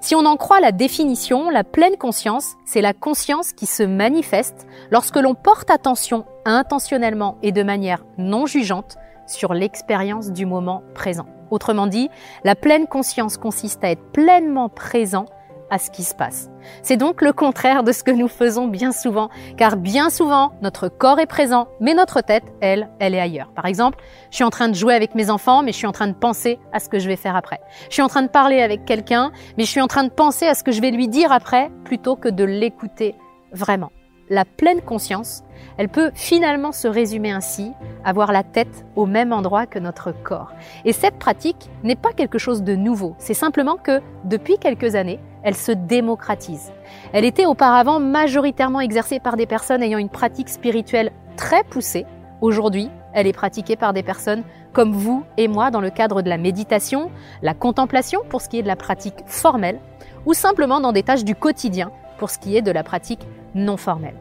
Si on en croit la définition, la pleine conscience, c'est la conscience qui se manifeste lorsque l'on porte attention intentionnellement et de manière non jugeante sur l'expérience du moment présent. Autrement dit, la pleine conscience consiste à être pleinement présent à ce qui se passe. C'est donc le contraire de ce que nous faisons bien souvent, car bien souvent, notre corps est présent, mais notre tête, elle, elle est ailleurs. Par exemple, je suis en train de jouer avec mes enfants, mais je suis en train de penser à ce que je vais faire après. Je suis en train de parler avec quelqu'un, mais je suis en train de penser à ce que je vais lui dire après, plutôt que de l'écouter vraiment. La pleine conscience, elle peut finalement se résumer ainsi, avoir la tête au même endroit que notre corps. Et cette pratique n'est pas quelque chose de nouveau, c'est simplement que depuis quelques années, elle se démocratise. Elle était auparavant majoritairement exercée par des personnes ayant une pratique spirituelle très poussée. Aujourd'hui, elle est pratiquée par des personnes comme vous et moi dans le cadre de la méditation, la contemplation pour ce qui est de la pratique formelle, ou simplement dans des tâches du quotidien pour ce qui est de la pratique non formelle.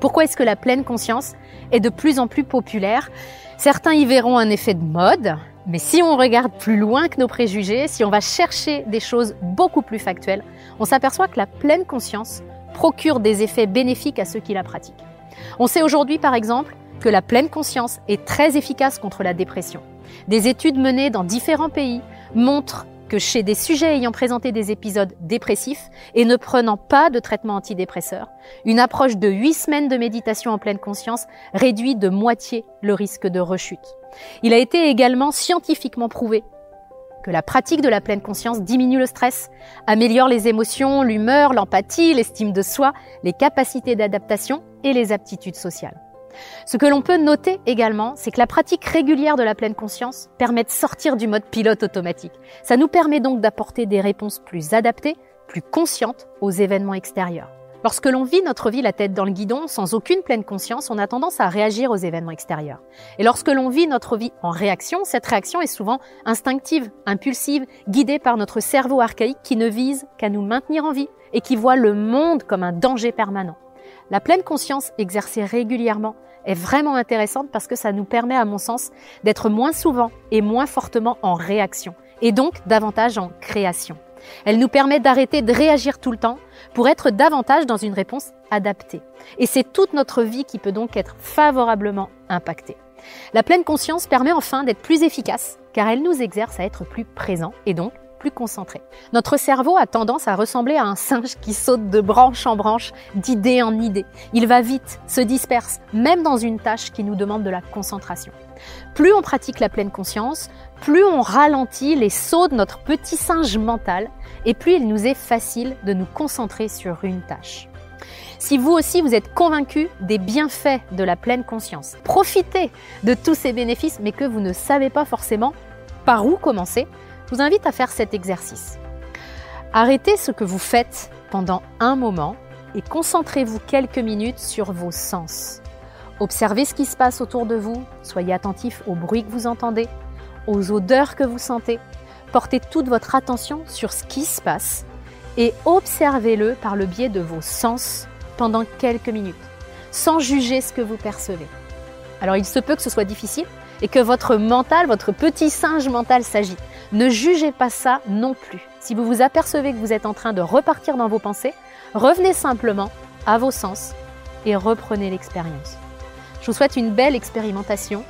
Pourquoi est-ce que la pleine conscience est de plus en plus populaire? Certains y verront un effet de mode, mais si on regarde plus loin que nos préjugés, si on va chercher des choses beaucoup plus factuelles, on s'aperçoit que la pleine conscience procure des effets bénéfiques à ceux qui la pratiquent. On sait aujourd'hui par exemple que la pleine conscience est très efficace contre la dépression. Des études menées dans différents pays montrent que chez des sujets ayant présenté des épisodes dépressifs et ne prenant pas de traitement antidépresseur, une approche de 8 semaines de méditation en pleine conscience réduit de moitié le risque de rechute. Il a été également scientifiquement prouvé que la pratique de la pleine conscience diminue le stress, améliore les émotions, l'humeur, l'empathie, l'estime de soi, les capacités d'adaptation et les aptitudes sociales. Ce que l'on peut noter également, c'est que la pratique régulière de la pleine conscience permet de sortir du mode pilote automatique. Ça nous permet donc d'apporter des réponses plus adaptées, plus conscientes aux événements extérieurs. Lorsque l'on vit notre vie la tête dans le guidon, sans aucune pleine conscience, on a tendance à réagir aux événements extérieurs. Et lorsque l'on vit notre vie en réaction, cette réaction est souvent instinctive, impulsive, guidée par notre cerveau archaïque qui ne vise qu'à nous maintenir en vie et qui voit le monde comme un danger permanent. La pleine conscience exercée régulièrement est vraiment intéressante parce que ça nous permet, à mon sens, d'être moins souvent et moins fortement en réaction et donc davantage en création. Elle nous permet d'arrêter de réagir tout le temps pour être davantage dans une réponse adaptée. Et c'est toute notre vie qui peut donc être favorablement impactée. La pleine conscience permet enfin d'être plus efficace car elle nous exerce à être plus présents et donc plus concentré. Notre cerveau a tendance à ressembler à un singe qui saute de branche en branche, d'idée en idée. Il va vite, se disperse, même dans une tâche qui nous demande de la concentration. Plus on pratique la pleine conscience, plus on ralentit les sauts de notre petit singe mental et plus il nous est facile de nous concentrer sur une tâche. Si vous aussi vous êtes convaincu des bienfaits de la pleine conscience, profitez de tous ces bénéfices mais que vous ne savez pas forcément par où commencer, je vous invite à faire cet exercice. Arrêtez ce que vous faites pendant un moment et concentrez-vous quelques minutes sur vos sens. Observez ce qui se passe autour de vous, soyez attentif au bruit que vous entendez, aux odeurs que vous sentez. Portez toute votre attention sur ce qui se passe et observez-le par le biais de vos sens pendant quelques minutes, sans juger ce que vous percevez. Alors il se peut que ce soit difficile et que votre mental, votre petit singe mental s'agite. Ne jugez pas ça non plus. Si vous vous apercevez que vous êtes en train de repartir dans vos pensées, revenez simplement à vos sens et reprenez l'expérience. Je vous souhaite une belle expérimentation.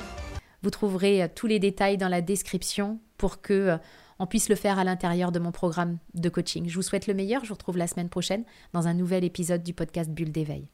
Vous trouverez euh, tous les détails dans la description pour que euh, on puisse le faire à l'intérieur de mon programme de coaching. Je vous souhaite le meilleur. Je vous retrouve la semaine prochaine dans un nouvel épisode du podcast Bulle d'éveil.